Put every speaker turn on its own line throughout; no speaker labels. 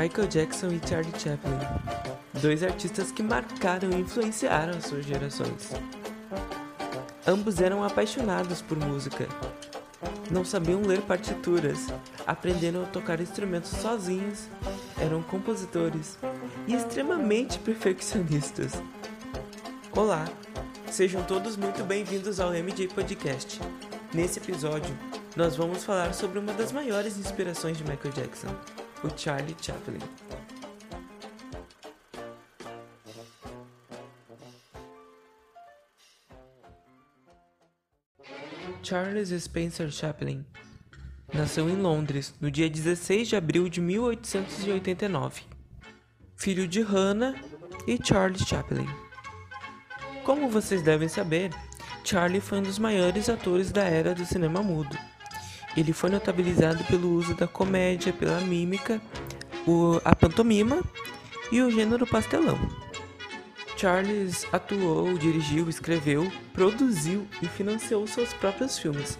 Michael Jackson e Charlie Chaplin, dois artistas que marcaram e influenciaram as suas gerações. Ambos eram apaixonados por música. Não sabiam ler partituras, aprenderam a tocar instrumentos sozinhos, eram compositores e extremamente perfeccionistas. Olá, sejam todos muito bem-vindos ao MJ Podcast. Nesse episódio, nós vamos falar sobre uma das maiores inspirações de Michael Jackson, o Charlie Chaplin. Charles Spencer Chaplin nasceu em Londres no dia 16 de abril de 1889, filho de Hannah e Charles Chaplin. Como vocês devem saber, Charlie foi um dos maiores atores da era do cinema mudo. Ele foi notabilizado pelo uso da comédia, pela mímica, o, a pantomima e o gênero pastelão. Charles atuou, dirigiu, escreveu, produziu e financiou seus próprios filmes.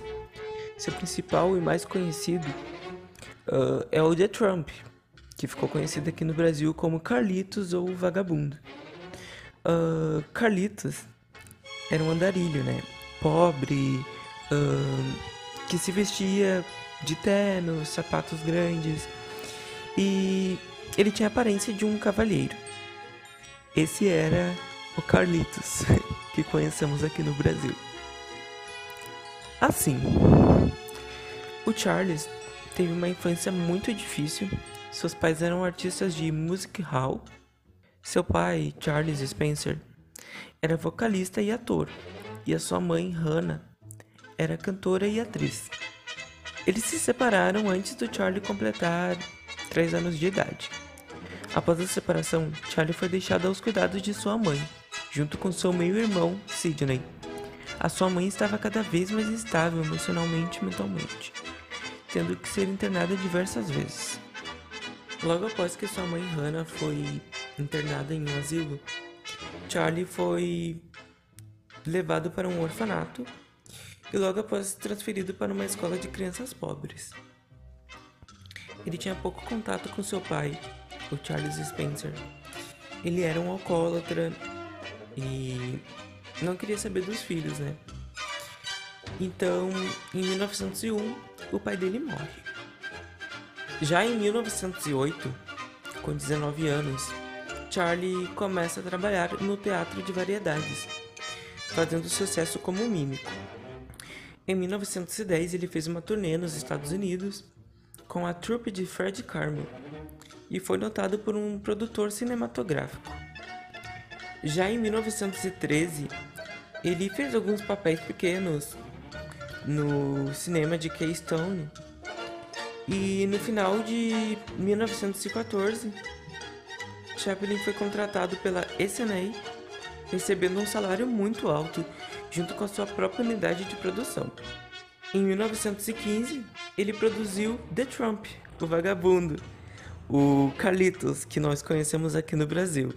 Seu principal e mais conhecido uh, é o The Trump, que ficou conhecido aqui no Brasil como Carlitos ou Vagabundo. Uh, Carlitos era um andarilho, né? Pobre, uh, que se vestia de terno, sapatos grandes e ele tinha a aparência de um cavalheiro. Esse era o Carlitos, que conhecemos aqui no Brasil. Assim, o Charles teve uma infância muito difícil. Seus pais eram artistas de music hall. Seu pai, Charles Spencer, era vocalista e ator, e a sua mãe, Hannah, era cantora e atriz. Eles se separaram antes do Charlie completar 3 anos de idade. Após a separação, Charlie foi deixado aos cuidados de sua mãe, junto com seu meio-irmão, Sidney. A sua mãe estava cada vez mais instável emocionalmente e mentalmente, tendo que ser internada diversas vezes. Logo após que sua mãe Hannah foi internada em um asilo, Charlie foi levado para um orfanato e logo após transferido para uma escola de crianças pobres. Ele tinha pouco contato com seu pai o Charles Spencer. Ele era um alcoólatra e não queria saber dos filhos, né? Então, em 1901, o pai dele morre. Já em 1908, com 19 anos, Charlie começa a trabalhar no teatro de variedades, fazendo sucesso como mímico. Em 1910, ele fez uma turnê nos Estados Unidos com a trupe de Fred Carmel, e foi notado por um produtor cinematográfico. Já em 1913, ele fez alguns papéis pequenos no cinema de Keystone e no final de 1914, Chaplin foi contratado pela SNA, recebendo um salário muito alto junto com a sua própria unidade de produção. Em 1915, ele produziu The Trump, o Vagabundo, o Carlitos, que nós conhecemos aqui no Brasil.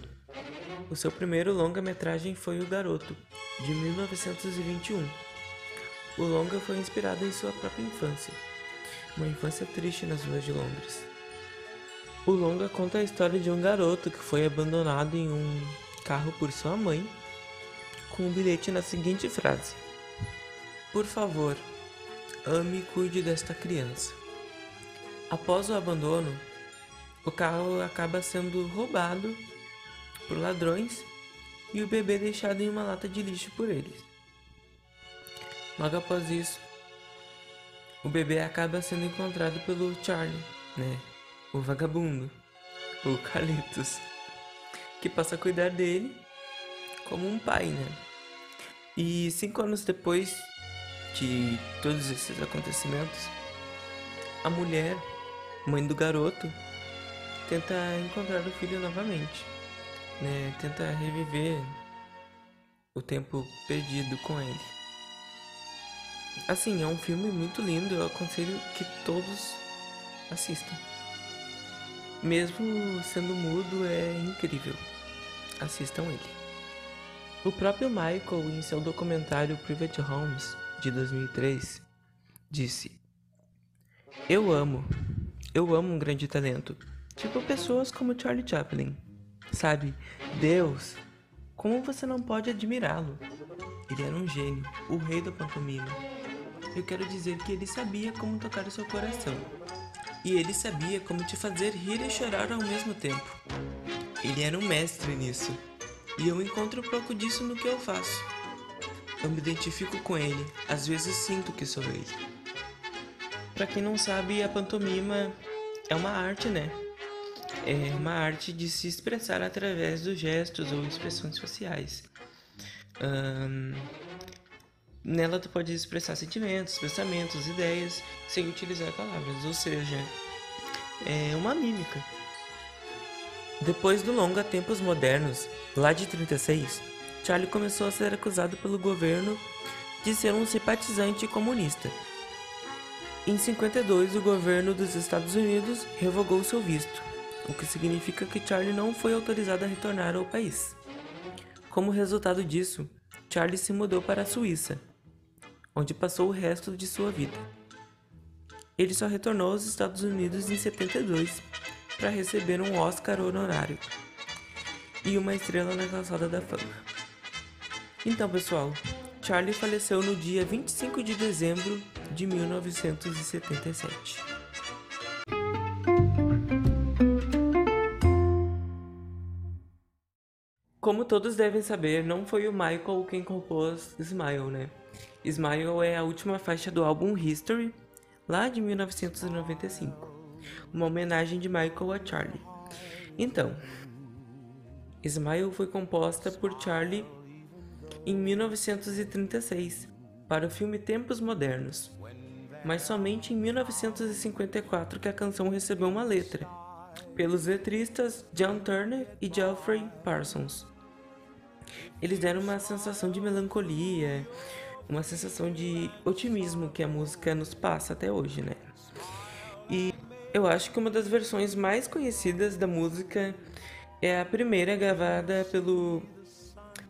O seu primeiro longa-metragem foi O Garoto, de 1921. O longa foi inspirado em sua própria infância, uma infância triste nas ruas de Londres. O longa conta a história de um garoto que foi abandonado em um carro por sua mãe, com um bilhete na seguinte frase: Por favor, ame e cuide desta criança. Após o abandono, o carro acaba sendo roubado por ladrões e o bebê deixado em uma lata de lixo por eles. Logo após isso, o bebê acaba sendo encontrado pelo Charlie, né? O vagabundo, o Carlitos, que passa a cuidar dele como um pai, né? E cinco anos depois de todos esses acontecimentos, a mulher, mãe do garoto, tenta encontrar o filho novamente, né? Tenta reviver o tempo perdido com ele. Assim, é um filme muito lindo, eu aconselho que todos assistam. Mesmo sendo mudo, é incrível. Assistam ele. O próprio Michael, em seu documentário Private Homes, de 2003, disse: Eu amo, eu amo um grande talento Tipo pessoas como Charlie Chaplin. Sabe, Deus, como você não pode admirá-lo? Ele era um gênio, o rei da pantomima. Eu quero dizer que ele sabia como tocar o seu coração. E ele sabia como te fazer rir e chorar ao mesmo tempo. Ele era um mestre nisso. E eu encontro um pouco disso no que eu faço. Eu me identifico com ele, às vezes sinto que sou ele. Para quem não sabe, a pantomima é uma arte, né? É uma arte de se expressar através dos gestos ou expressões faciais. Nela tu pode expressar sentimentos, pensamentos, ideias sem utilizar palavras, ou seja, é uma mímica. Depois do longa Tempos Modernos, lá de 36, Charlie começou a ser acusado pelo governo de ser um simpatizante comunista em 52, o governo dos Estados Unidos revogou seu visto, o que significa que Charlie não foi autorizado a retornar ao país. Como resultado disso, Charlie se mudou para a Suíça, onde passou o resto de sua vida. Ele só retornou aos Estados Unidos em 72 para receber um Oscar honorário e uma estrela na calçada da fama. Então, pessoal, Charlie faleceu no dia 25 de dezembro de 1977. Como todos devem saber, não foi o Michael quem compôs Smile, né? Smile é a última faixa do álbum History, lá de 1995, uma homenagem de Michael a Charlie. Então, Smile foi composta por Charlie em 1936 para o filme Tempos Modernos, mas somente em 1954 que a canção recebeu uma letra, pelos letristas John Turner e Geoffrey Parsons. Eles deram uma sensação de melancolia, uma sensação de otimismo que a música nos passa até hoje, né? Eu acho que uma das versões mais conhecidas da música é a primeira gravada pelo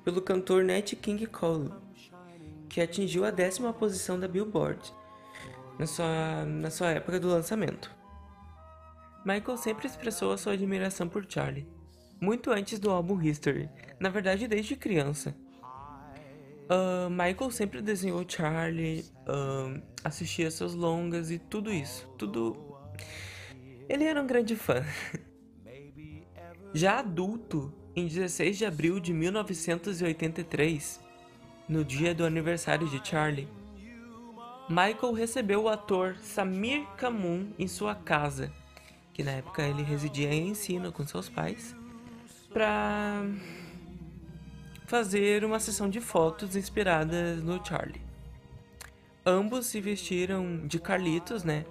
pelo cantor Nat King Cole, que atingiu a décima posição da Billboard na sua, na sua época do lançamento. Michael sempre expressou a sua admiração por Charlie, muito antes do álbum History, na verdade desde criança. Uh, Michael sempre desenhou Charlie, uh, assistia seus longas e tudo isso, tudo. Ele era um grande fã. Já adulto, em 16 de abril de 1983, no dia do aniversário de Charlie, Michael recebeu o ator Samir Kamun em sua casa, que na época ele residia em ensino com seus pais, para fazer uma sessão de fotos inspiradas no Charlie. Ambos se vestiram de Carlitos, né?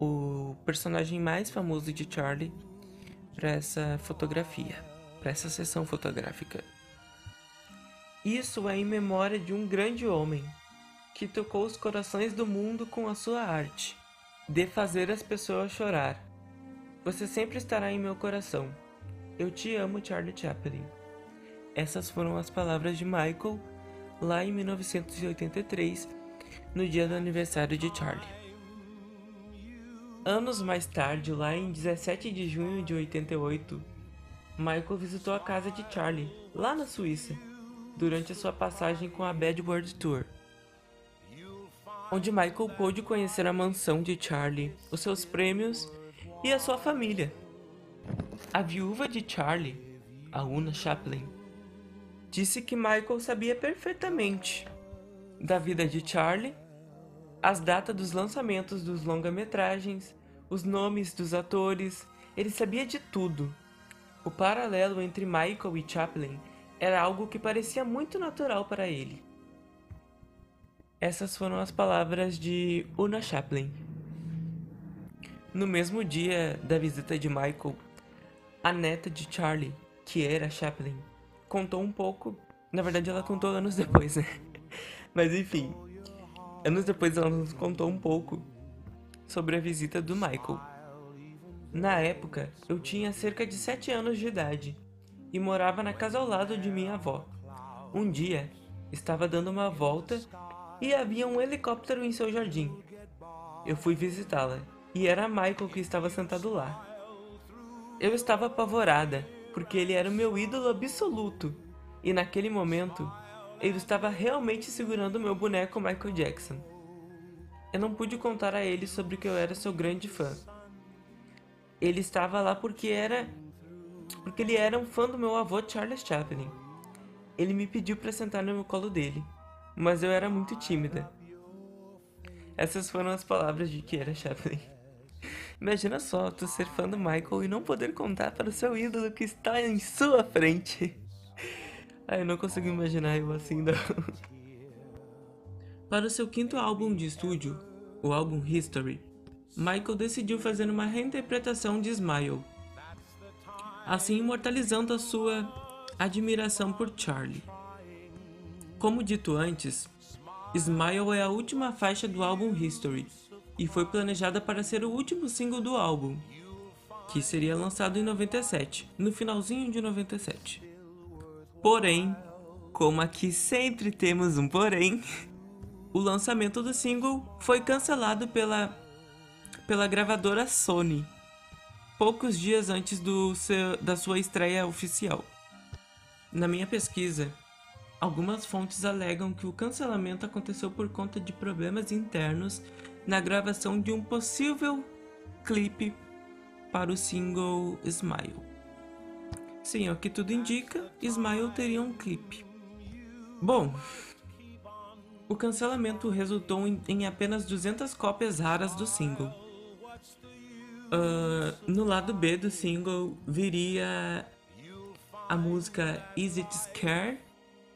O personagem mais famoso de Charlie, para essa fotografia para essa sessão fotográfica. Isso é em memória de um grande homem que tocou os corações do mundo com a sua arte, de fazer as pessoas chorar. Você sempre estará em meu coração. Eu te amo, Charlie Chaplin. Essas foram as palavras de Michael lá em 1983, no dia do aniversário de Charlie. Anos mais tarde, lá em 17 de junho de 88, Michael visitou a casa de Charlie, lá na Suíça, durante a sua passagem com a Bad World Tour, onde Michael pôde conhecer a mansão de Charlie, os seus prêmios e a sua família. A viúva de Charlie, a Una Chaplin, disse que Michael sabia perfeitamente da vida de Charlie, as datas dos lançamentos dos longa-metragens, os nomes dos atores, ele sabia de tudo o paralelo entre Michael e Chaplin era algo que parecia muito natural para ele. Essas foram as palavras de Una Chaplin. No mesmo dia da visita de Michael, a neta de Charlie, que era Chaplin, contou um pouco. Na verdade, ela contou anos depois, né? Mas enfim, anos depois ela nos contou um pouco sobre a visita do Michael. Na época, eu tinha cerca de 7 anos de idade e morava na casa ao lado de minha avó. Um dia, estava dando uma volta e havia um helicóptero em seu jardim. Eu fui visitá-la e era Michael que estava sentado lá. Eu estava apavorada, porque ele era o meu ídolo absoluto. E naquele momento, ele estava realmente segurando meu boneco Michael Jackson. Eu não pude contar a ele sobre que eu era seu grande fã. Ele estava lá porque era porque ele era um fã do meu avô Charles Chaplin. Ele me pediu para sentar no colo dele, mas eu era muito tímida. Essas foram as palavras de que era Chaplin. Imagina só, tu ser fã do Michael e não poder contar para o seu ídolo que está em sua frente. Ai, eu não consigo imaginar eu assim, não. Para o seu quinto álbum de estúdio, o álbum History, Michael decidiu fazer uma reinterpretação de Smile, assim imortalizando a sua admiração por Charlie. Como dito antes, Smile é a última faixa do álbum History e foi planejada para ser o último single do álbum, que seria lançado em 97, no finalzinho de 97. Porém, como aqui sempre temos um porém, o lançamento do single foi cancelado pela, pela gravadora Sony poucos dias antes do seu, da sua estreia oficial. Na minha pesquisa, algumas fontes alegam que o cancelamento aconteceu por conta de problemas internos na gravação de um possível clipe para o single Smile. Sim, o que tudo indica, Smile teria um clipe. Bom, o cancelamento resultou em, apenas 200 cópias raras do single Uh, no lado B do single viria a música Is It Scare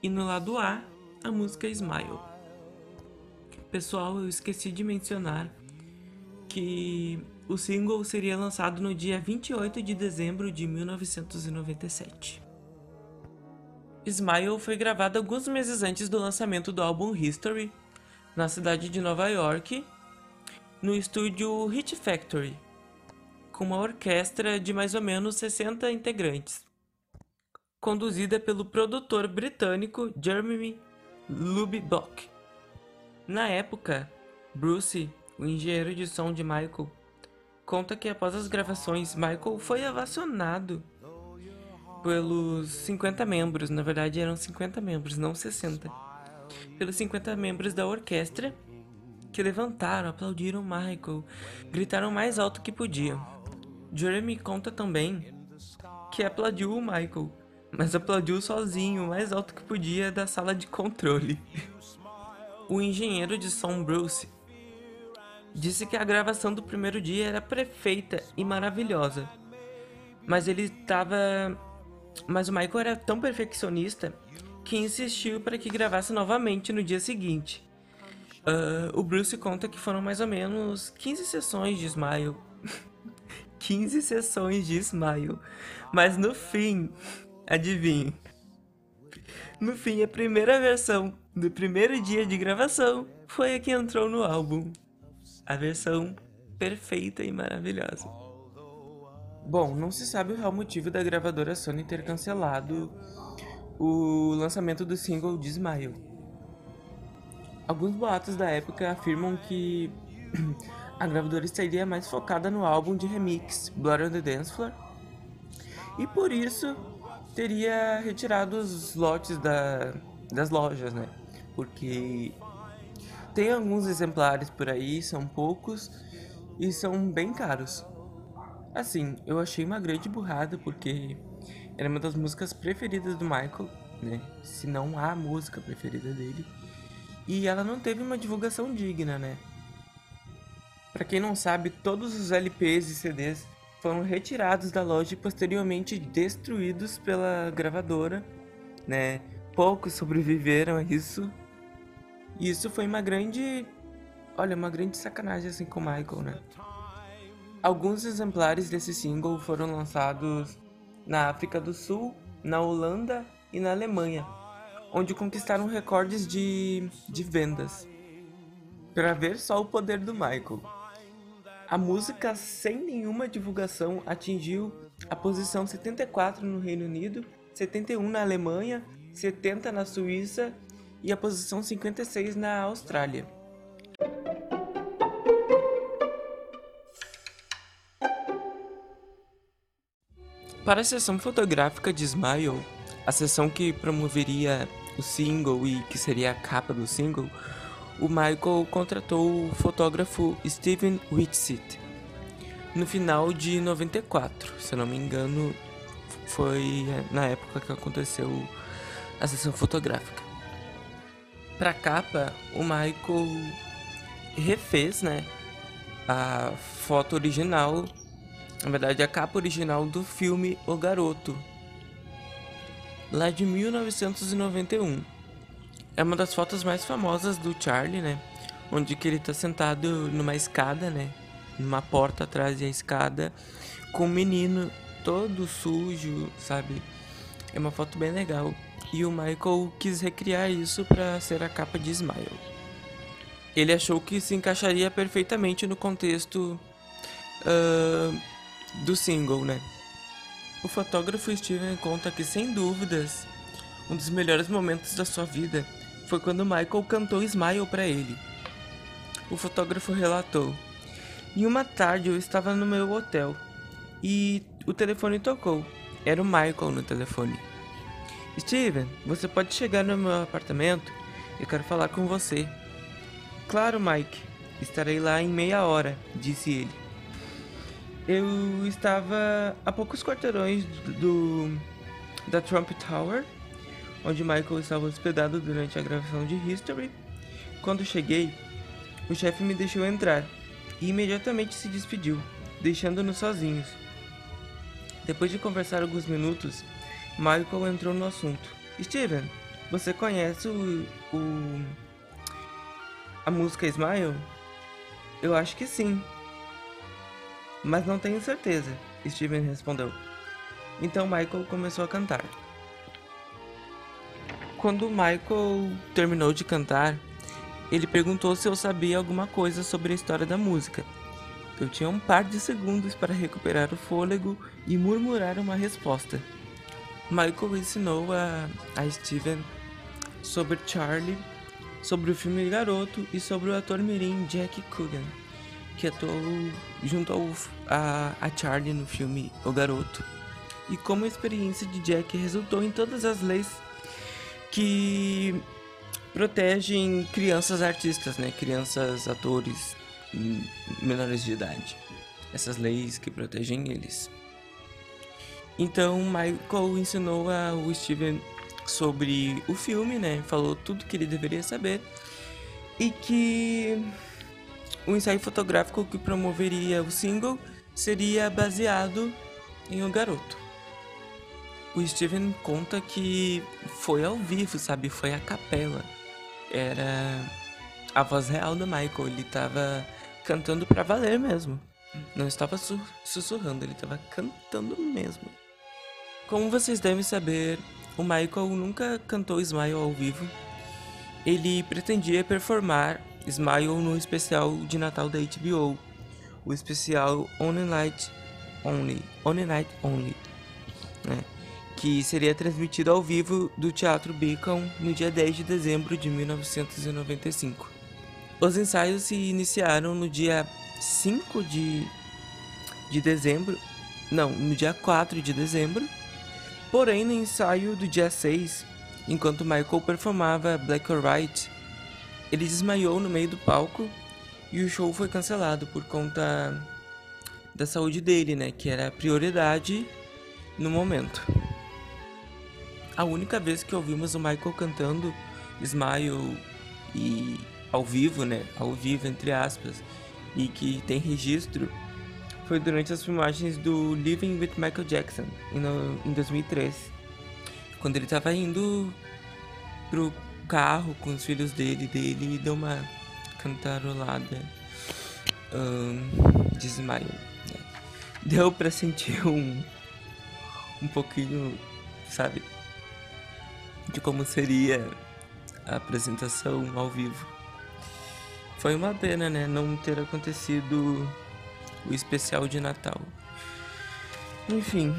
e no lado A a música Smile. Pessoal, eu esqueci de mencionar que o single seria lançado no dia 28 de dezembro de 1997. Smile foi gravado alguns meses antes do lançamento do álbum History, na cidade de Nova York, no estúdio Hit Factory, com uma orquestra de mais ou menos 60 integrantes, conduzida pelo produtor britânico Jeremy Lubbock. Na época, Bruce, o engenheiro de som de Michael, conta que após as gravações, Michael foi avacionado pelos 50 membros, na verdade eram 50 membros, não 60, pelos 50 membros da orquestra que levantaram, aplaudiram Michael, gritaram mais alto que podiam. Jeremy conta também que aplaudiu o Michael, mas aplaudiu sozinho, mais alto que podia da sala de controle. o engenheiro de som Bruce disse que a gravação do primeiro dia era perfeita e maravilhosa, mas ele estava, mas o Michael era tão perfeccionista que insistiu para que gravasse novamente no dia seguinte. Uh, o Bruce conta que foram mais ou menos 15 sessões de Smile 15 sessões de Smile. Mas no fim, adivinhe. No fim, a primeira versão do primeiro dia de gravação foi a que entrou no álbum. A versão perfeita e maravilhosa. Bom, não se sabe o real motivo da gravadora Sony ter cancelado o lançamento do single de Smile. Alguns boatos da época afirmam que a gravadora estaria mais focada no álbum de remix Blood on the Dance Floor e por isso teria retirado os lotes da, das lojas, né? Porque tem alguns exemplares por aí, são poucos e são bem caros. Assim, eu achei uma grande burrada porque era uma das músicas preferidas do Michael, né? Se não a música preferida dele. E ela não teve uma divulgação digna, né? Para quem não sabe, todos os LPs e CDs foram retirados da loja e posteriormente destruídos pela gravadora, né? Poucos sobreviveram a isso. E isso foi uma grande, olha, uma grande sacanagem assim com o Michael, né? Alguns exemplares desse single foram lançados na África do Sul, na Holanda e na Alemanha, onde conquistaram recordes de, de vendas. Para ver só o poder do Michael. A música, sem nenhuma divulgação, atingiu a posição 74 no Reino Unido, 71 na Alemanha, 70 na Suíça e a posição 56 na Austrália. Para a sessão fotográfica de Smile, a sessão que promoveria o single e que seria a capa do single, o Michael contratou o fotógrafo Steven Whitsitt no final de 94, se não me engano, foi na época que aconteceu a sessão fotográfica. Para capa, o Michael refez, né, a foto original, na verdade a capa original do filme O Garoto, lá de 1991. É uma das fotos mais famosas do Charlie, né? Onde que ele tá sentado numa escada, né? Numa porta atrás da escada, com um menino todo sujo, sabe? É uma foto bem legal. E o Michael quis recriar isso para ser a capa de Smile. Ele achou que se encaixaria perfeitamente no contexto uh, do single, né? O fotógrafo Steven conta que, sem dúvidas, um dos melhores momentos da sua vida foi quando Michael cantou Smile para ele. O fotógrafo relatou: Em uma tarde eu estava no meu hotel e o telefone tocou. Era o Michael no telefone. Steven, você pode chegar no meu apartamento? Eu quero falar com você. Claro, Mike. Estarei lá em meia hora, disse ele. Eu estava a poucos quarteirões do da Trump Tower, onde Michael estava hospedado durante a gravação de History. Quando cheguei, o chefe me deixou entrar e imediatamente se despediu, deixando-nos sozinhos. Depois de conversar alguns minutos, Michael entrou no assunto. Steven, você conhece o, o a música Smile? Eu acho que sim, mas não tenho certeza, Steven respondeu. Então Michael começou a cantar. Quando Michael terminou de cantar, ele perguntou se eu sabia alguma coisa sobre a história da música. Eu tinha um par de segundos para recuperar o fôlego e murmurar uma resposta. Michael ensinou a, a Steven sobre Charlie, sobre o filme Garoto e sobre o ator mirim Jack Coogan que atuou junto ao, a, a Charlie no filme O Garoto. E como a experiência de Jack resultou em todas as leis que protegem crianças artistas, né? Crianças atores menores de idade. Essas leis que protegem eles. Então Michael ensinou ao Steven sobre o filme, né? Falou tudo que ele deveria saber e que o ensaio fotográfico que promoveria o single seria baseado em O Garoto. O Steven conta que foi ao vivo, sabe? Foi a capela. Era a voz real do Michael. Ele tava cantando pra valer mesmo. Não estava su sussurrando, ele estava cantando mesmo. Como vocês devem saber, o Michael nunca cantou Smile ao vivo. Ele pretendia performar Smile no especial de Natal da HBO, o especial On Night Only, On Night Only, né? que seria transmitido ao vivo do Teatro Beacon no dia 10 de dezembro de 1995. Os ensaios se iniciaram no dia 5 de, de dezembro, não, no dia 4 de dezembro, porém no ensaio do dia 6, enquanto Michael performava Black or White, ele desmaiou no meio do palco e o show foi cancelado por conta da saúde dele, né? Que era a prioridade no momento. A única vez que ouvimos o Michael cantando Smile e ao vivo, né? Ao vivo, entre aspas, e que tem registro, foi durante as filmagens do Living with Michael Jackson em 2003, quando ele estava indo pro carro com os filhos dele, dele deu uma cantarolada um, desmaio. Né? Deu pra sentir um, um pouquinho, sabe, de como seria a apresentação ao vivo. Foi uma pena, né, não ter acontecido o especial de Natal. Enfim,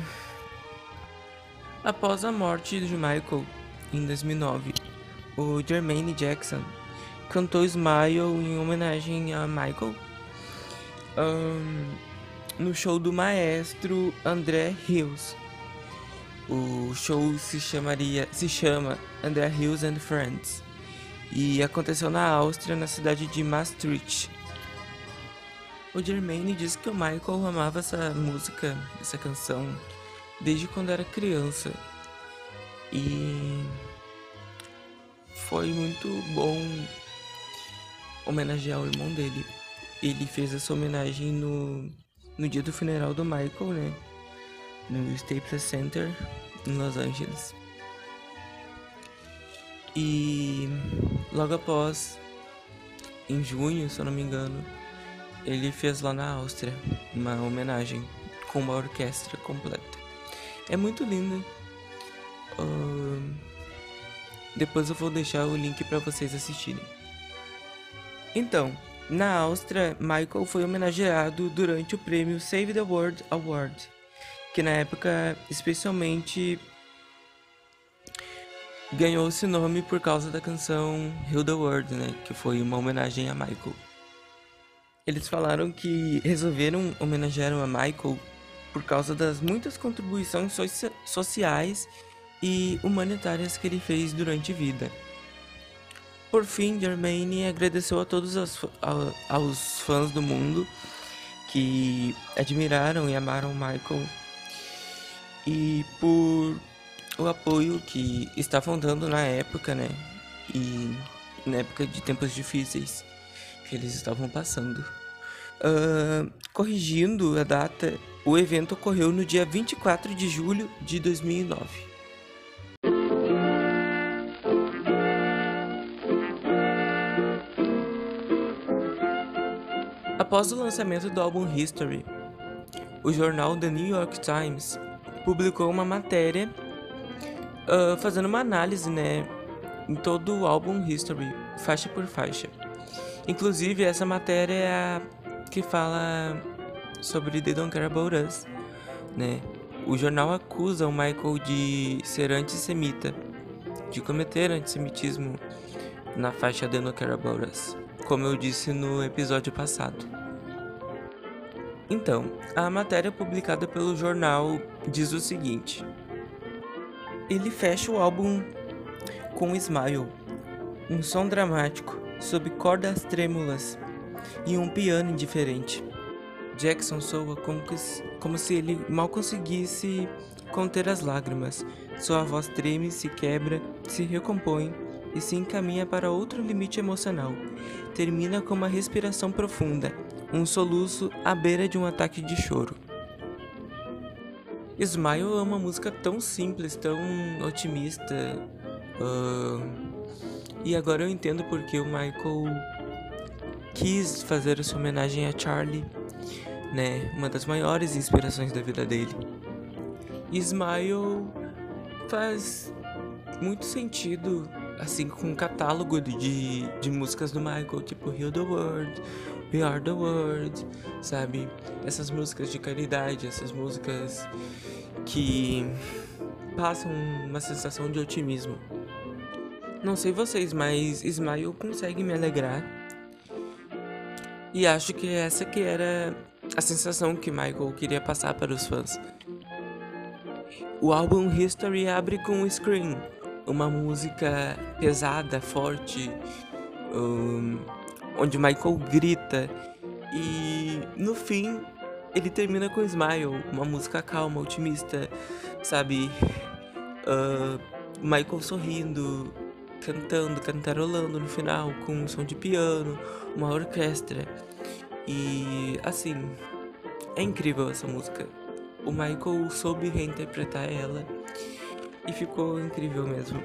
após a morte de Michael em 2009, o Jermaine Jackson cantou Smile em homenagem a Michael um, no show do maestro André Hills, O show se chamaria, se chama Andrea Hills and Friends e aconteceu na Áustria, na cidade de Maastricht. O Jermaine disse que o Michael amava essa música, essa canção, desde quando era criança. E foi muito bom homenagear o irmão dele. Ele fez essa homenagem no, no dia do funeral do Michael, né? No Staples Center, em Los Angeles. E logo após, em junho, se eu não me engano, ele fez lá na Áustria uma homenagem com uma orquestra completa. É muito lindo. Uh, depois eu vou deixar o link para vocês assistirem. Então, na Áustria, Michael foi homenageado durante o prêmio Save the World Award, que na época especialmente ganhou esse nome por causa da canção Heal the World, né, que foi uma homenagem a Michael. Eles falaram que resolveram homenagear a Michael por causa das muitas contribuições sociais e humanitárias que ele fez durante a vida. Por fim, Germaine agradeceu a todos os, aos fãs do mundo que admiraram e amaram Michael e por o apoio que estavam dando na época, né? E na época de tempos difíceis que eles estavam passando. Uh, corrigindo a data, o evento ocorreu no dia 24 de julho de 2009. Após o lançamento do álbum History, o jornal The New York Times publicou uma matéria uh, fazendo uma análise, né, em todo o álbum History, faixa por faixa. Inclusive, essa matéria é a que fala sobre They Don't Care About Us, né? O jornal acusa o Michael de ser antissemita, de cometer antissemitismo na faixa They Don't Care About Us, como eu disse no episódio passado. Então, a matéria publicada pelo jornal diz o seguinte: ele fecha o álbum com Smile, um som dramático, sob cordas trêmulas e um piano indiferente. Jackson soa como, que, como se ele mal conseguisse conter as lágrimas. Sua voz treme, se quebra, se recompõe e se encaminha para outro limite emocional. Termina com uma respiração profunda, um soluço à beira de um ataque de choro. Smile é uma música tão simples, tão otimista. Uh, e agora eu entendo porque o Michael quis fazer essa homenagem a Charlie, né? Uma das maiores inspirações da vida dele. Smile faz muito sentido, assim, com um catálogo de, de músicas do Michael, tipo Heal the World, We Are the World, sabe? Essas músicas de caridade, essas músicas que passam uma sensação de otimismo. Não sei vocês, mas Smile consegue me alegrar. E acho que essa que era a sensação que Michael queria passar para os fãs. O álbum History abre com Scream, uma música pesada, forte, um, onde Michael grita e no fim ele termina com Smile, uma música calma, otimista, sabe? Uh, Michael sorrindo, cantando, cantarolando no final com um som de piano, uma orquestra. E assim, é incrível essa música. O Michael soube reinterpretar ela e ficou incrível mesmo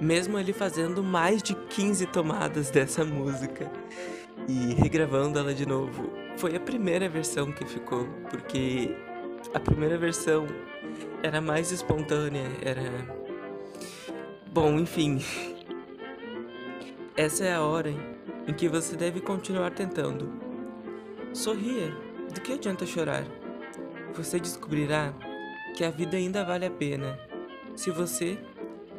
mesmo ele fazendo mais de 15 tomadas dessa música e regravando ela de novo. Foi a primeira versão que ficou, porque a primeira versão era mais espontânea, era. Bom, enfim. Essa é a hora em que você deve continuar tentando. Sorria, do que adianta chorar? Você descobrirá que a vida ainda vale a pena se você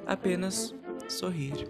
apenas sorrir.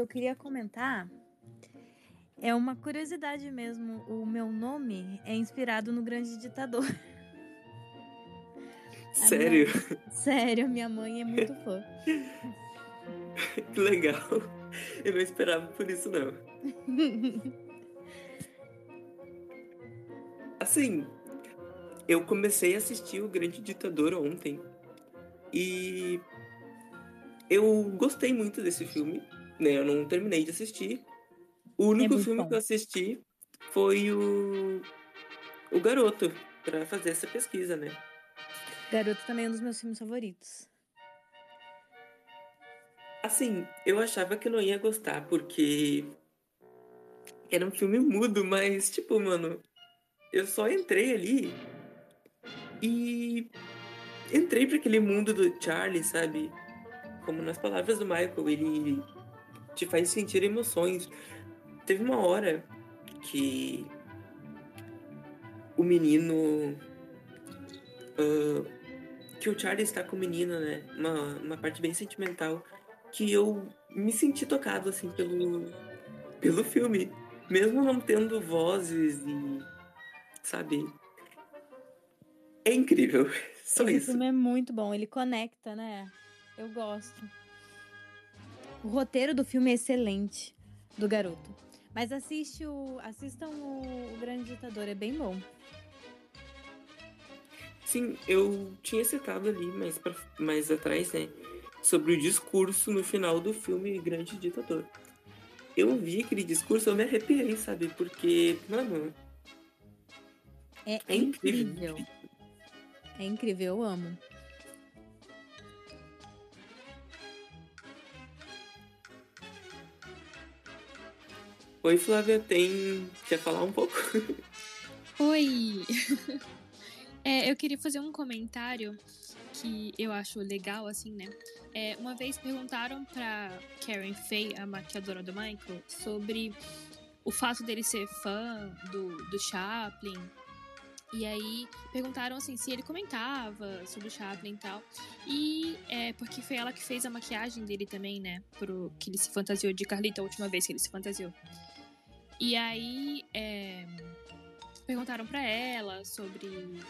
Que eu queria comentar é uma curiosidade mesmo. O meu nome é inspirado no Grande Ditador.
Sério?
Minha... Sério, minha mãe é muito fã.
que legal. Eu não esperava por isso, não. assim, eu comecei a assistir O Grande Ditador ontem. E eu gostei muito desse filme, né? Eu não terminei de assistir. O único é filme bom. que eu assisti foi o O Garoto, para fazer essa pesquisa, né?
Garoto também é um dos meus filmes favoritos.
Assim, eu achava que não ia gostar, porque era um filme mudo, mas, tipo, mano, eu só entrei ali e entrei para aquele mundo do Charlie, sabe? Como nas palavras do Michael, ele te faz sentir emoções. Teve uma hora que o menino. Uh, que o Charlie está com o menino, né? Uma, uma parte bem sentimental. Que eu me senti tocado, assim, pelo, pelo filme. Mesmo não tendo vozes e. Sabe? É incrível. Só
Esse
isso.
filme é muito bom, ele conecta, né? Eu gosto. O roteiro do filme é excelente, do garoto. Mas assiste o, assistam o, o Grande Ditador, é bem bom.
Sim, eu tinha citado ali mais, pra, mais atrás, né? Sobre o discurso no final do filme Grande Ditador. Eu vi aquele discurso, eu me arrepiei, sabe? Porque, mano.
É, é incrível. incrível. É incrível, eu amo.
Oi, Flávia, tem. Quer falar um pouco?
Oi! é, eu queria fazer um comentário que eu acho legal, assim, né? É, uma vez perguntaram pra Karen Faye, a maquiadora do Michael, sobre o fato dele ser fã do, do Chaplin e aí perguntaram assim se ele comentava sobre o Chaplin e tal. E é porque foi ela que fez a maquiagem dele também, né? Pro que ele se fantasiou de Carlita a última vez que ele se fantasiou. E aí é, perguntaram para ela sobre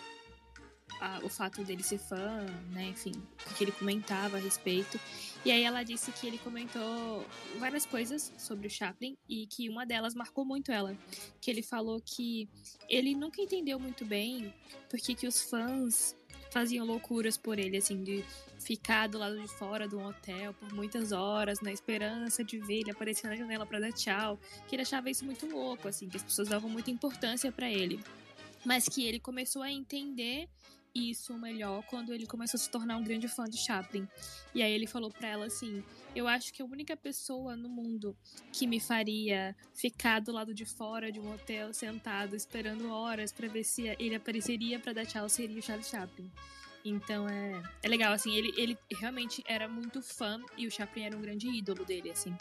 a, o fato dele ser fã, né? Enfim, o que ele comentava a respeito. E aí ela disse que ele comentou várias coisas sobre o Chaplin e que uma delas marcou muito ela. Que ele falou que ele nunca entendeu muito bem porque que os fãs faziam loucuras por ele, assim, de ficar do lado de fora de um hotel por muitas horas, na esperança de ver ele aparecer na janela para dar tchau. Que ele achava isso muito louco, assim, que as pessoas davam muita importância para ele. Mas que ele começou a entender isso melhor quando ele começou a se tornar um grande fã de Chaplin. E aí ele falou para ela assim: "Eu acho que a única pessoa no mundo que me faria ficar do lado de fora de um hotel sentado esperando horas para ver se ele apareceria para dar tchau seria o Charlie Chaplin". Então é, é legal assim, ele ele realmente era muito fã e o Chaplin era um grande ídolo dele assim.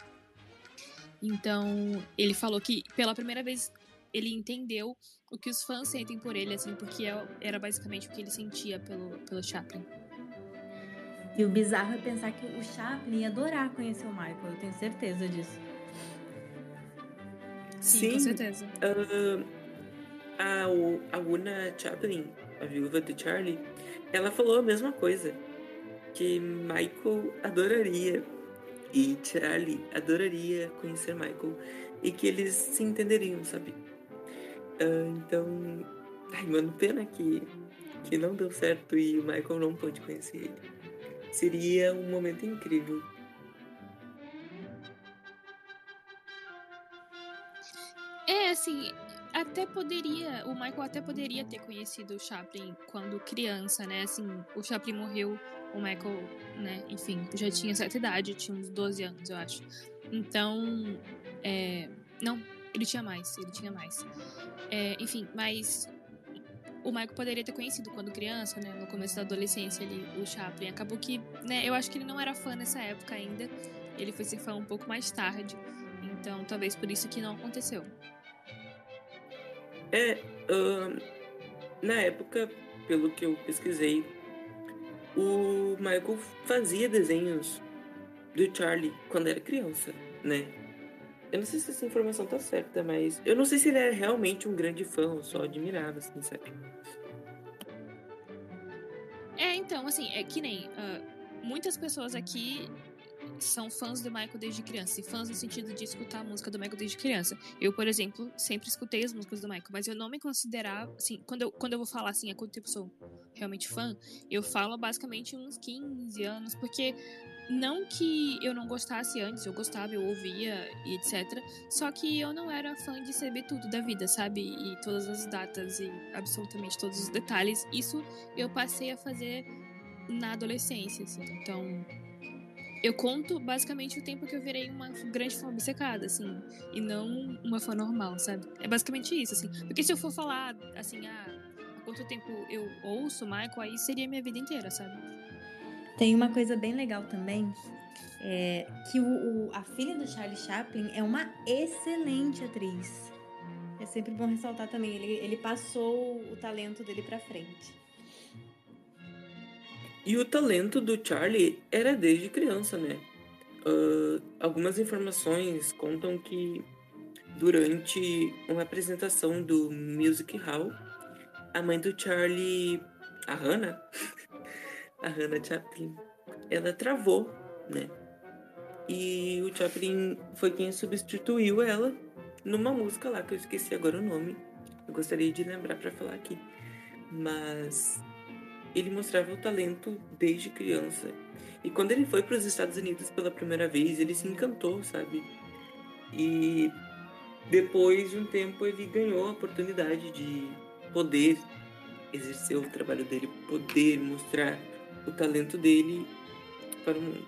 Então, ele falou que pela primeira vez ele entendeu o que os fãs sentem por ele, assim, porque é era basicamente o que ele sentia pelo, pelo Chaplin.
E o bizarro é pensar que o Chaplin ia adorar conhecer o Michael, eu tenho certeza disso.
Sim, Sim com certeza. Uh,
a, a Una Chaplin, a viúva de Charlie, ela falou a mesma coisa. Que Michael adoraria e Charlie adoraria conhecer Michael e que eles se entenderiam, sabe? Uh, então, ai, mano, pena que, que não deu certo e o Michael não pôde conhecer ele. Seria um momento incrível.
É, assim, até poderia, o Michael até poderia ter conhecido o Chaplin quando criança, né? Assim, o Chaplin morreu, o Michael, né, enfim, já tinha certa idade, tinha uns 12 anos, eu acho. Então, é, não, ele tinha mais, ele tinha mais. É, enfim, mas o Michael poderia ter conhecido quando criança, né? No começo da adolescência ali, o Chaplin. Acabou que, né? Eu acho que ele não era fã nessa época ainda. Ele foi ser fã um pouco mais tarde. Então, talvez por isso que não aconteceu.
É, uh, na época, pelo que eu pesquisei, o Michael fazia desenhos do Charlie quando era criança, né? Eu não sei se essa informação tá certa, mas eu não sei se ele era realmente um grande fã ou só admirava, assim, sabe?
É, então, assim, é que nem. Uh, muitas pessoas aqui são fãs do Michael desde criança, e fãs no sentido de escutar a música do Michael desde criança. Eu, por exemplo, sempre escutei as músicas do Michael, mas eu não me considerava, assim, quando eu, quando eu vou falar assim, a quanto tempo sou realmente fã, eu falo basicamente uns 15 anos, porque não que eu não gostasse antes, eu gostava, eu ouvia e etc. Só que eu não era fã de saber tudo da vida, sabe? E todas as datas e absolutamente todos os detalhes. Isso eu passei a fazer na adolescência, assim. Então, eu conto basicamente o tempo que eu virei uma grande fã obcecada, assim, e não uma fã normal, sabe? É basicamente isso, assim. Porque se eu for falar, assim, ah, há quanto tempo eu ouço Michael, aí seria minha vida inteira, sabe?
Tem uma coisa bem legal também, é que o, o, a filha do Charlie Chaplin é uma excelente atriz. É sempre bom ressaltar também, ele, ele passou o talento dele pra frente.
E o talento do Charlie era desde criança, né? Uh, algumas informações contam que durante uma apresentação do Music Hall, a mãe do Charlie, a Hannah, a Hannah Chaplin, ela travou, né? E o Chaplin foi quem substituiu ela numa música lá que eu esqueci agora o nome. Eu gostaria de lembrar para falar aqui. Mas ele mostrava o talento desde criança. E quando ele foi para os Estados Unidos pela primeira vez, ele se encantou, sabe? E depois de um tempo ele ganhou a oportunidade de poder exercer o trabalho dele, poder mostrar o talento dele para o mundo.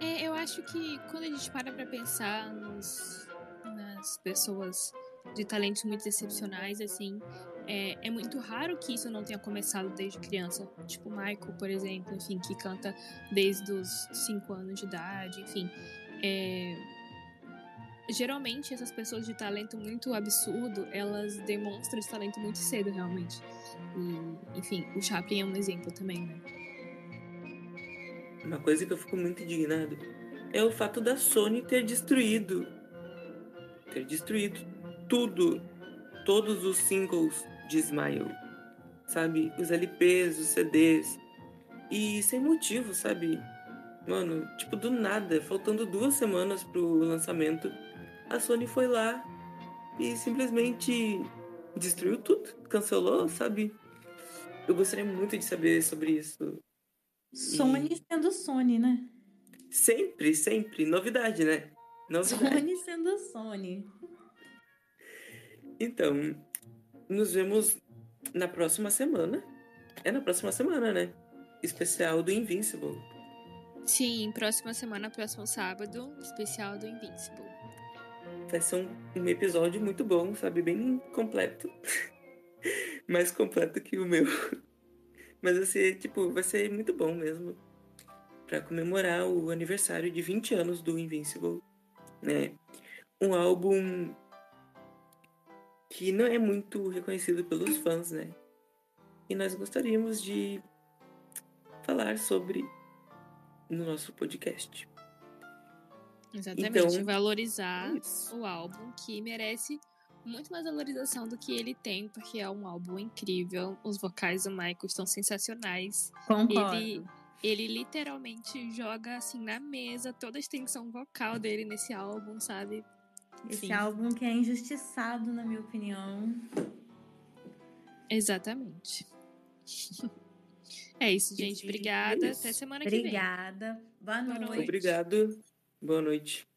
É, eu acho que quando a gente para para pensar nos, nas pessoas de talentos muito excepcionais, assim, é, é, muito raro que isso não tenha começado desde criança. Tipo Michael, por exemplo, enfim, que canta desde os 5 anos de idade, enfim. É... Geralmente, essas pessoas de talento muito absurdo, elas demonstram esse talento muito cedo, realmente. E, enfim, o Chaplin é um exemplo também, né?
Uma coisa que eu fico muito indignado é o fato da Sony ter destruído ter destruído tudo, todos os singles de Smile, sabe? Os LPs, os CDs. E sem motivo, sabe? Mano, tipo, do nada, faltando duas semanas pro lançamento, a Sony foi lá e simplesmente destruiu tudo, cancelou, sabe? Eu gostaria muito de saber sobre isso.
Sony e... sendo Sony, né?
Sempre, sempre. Novidade, né?
Novidade. Sony sendo Sony.
Então, nos vemos na próxima semana. É na próxima semana, né? Especial do Invincible.
Sim, próxima semana, próximo sábado, especial do Invincible.
Vai ser um, um episódio muito bom, sabe? Bem completo. Mais completo que o meu. Mas vai ser, tipo, vai ser muito bom mesmo. Pra comemorar o aniversário de 20 anos do Invincible, né? Um álbum que não é muito reconhecido pelos fãs, né? E nós gostaríamos de falar sobre no nosso podcast.
Exatamente, então, valorizar isso. o álbum que merece muito mais valorização do que ele tem, porque é um álbum incrível. Os vocais do Michael estão sensacionais.
Concordo.
Ele, ele literalmente joga assim na mesa toda a extensão vocal dele nesse álbum, sabe?
Esse álbum que é injustiçado, na minha opinião.
Exatamente. É isso, gente. Obrigada. Até semana que
vem. Obrigada. Boa noite.
Obrigado. Boa noite.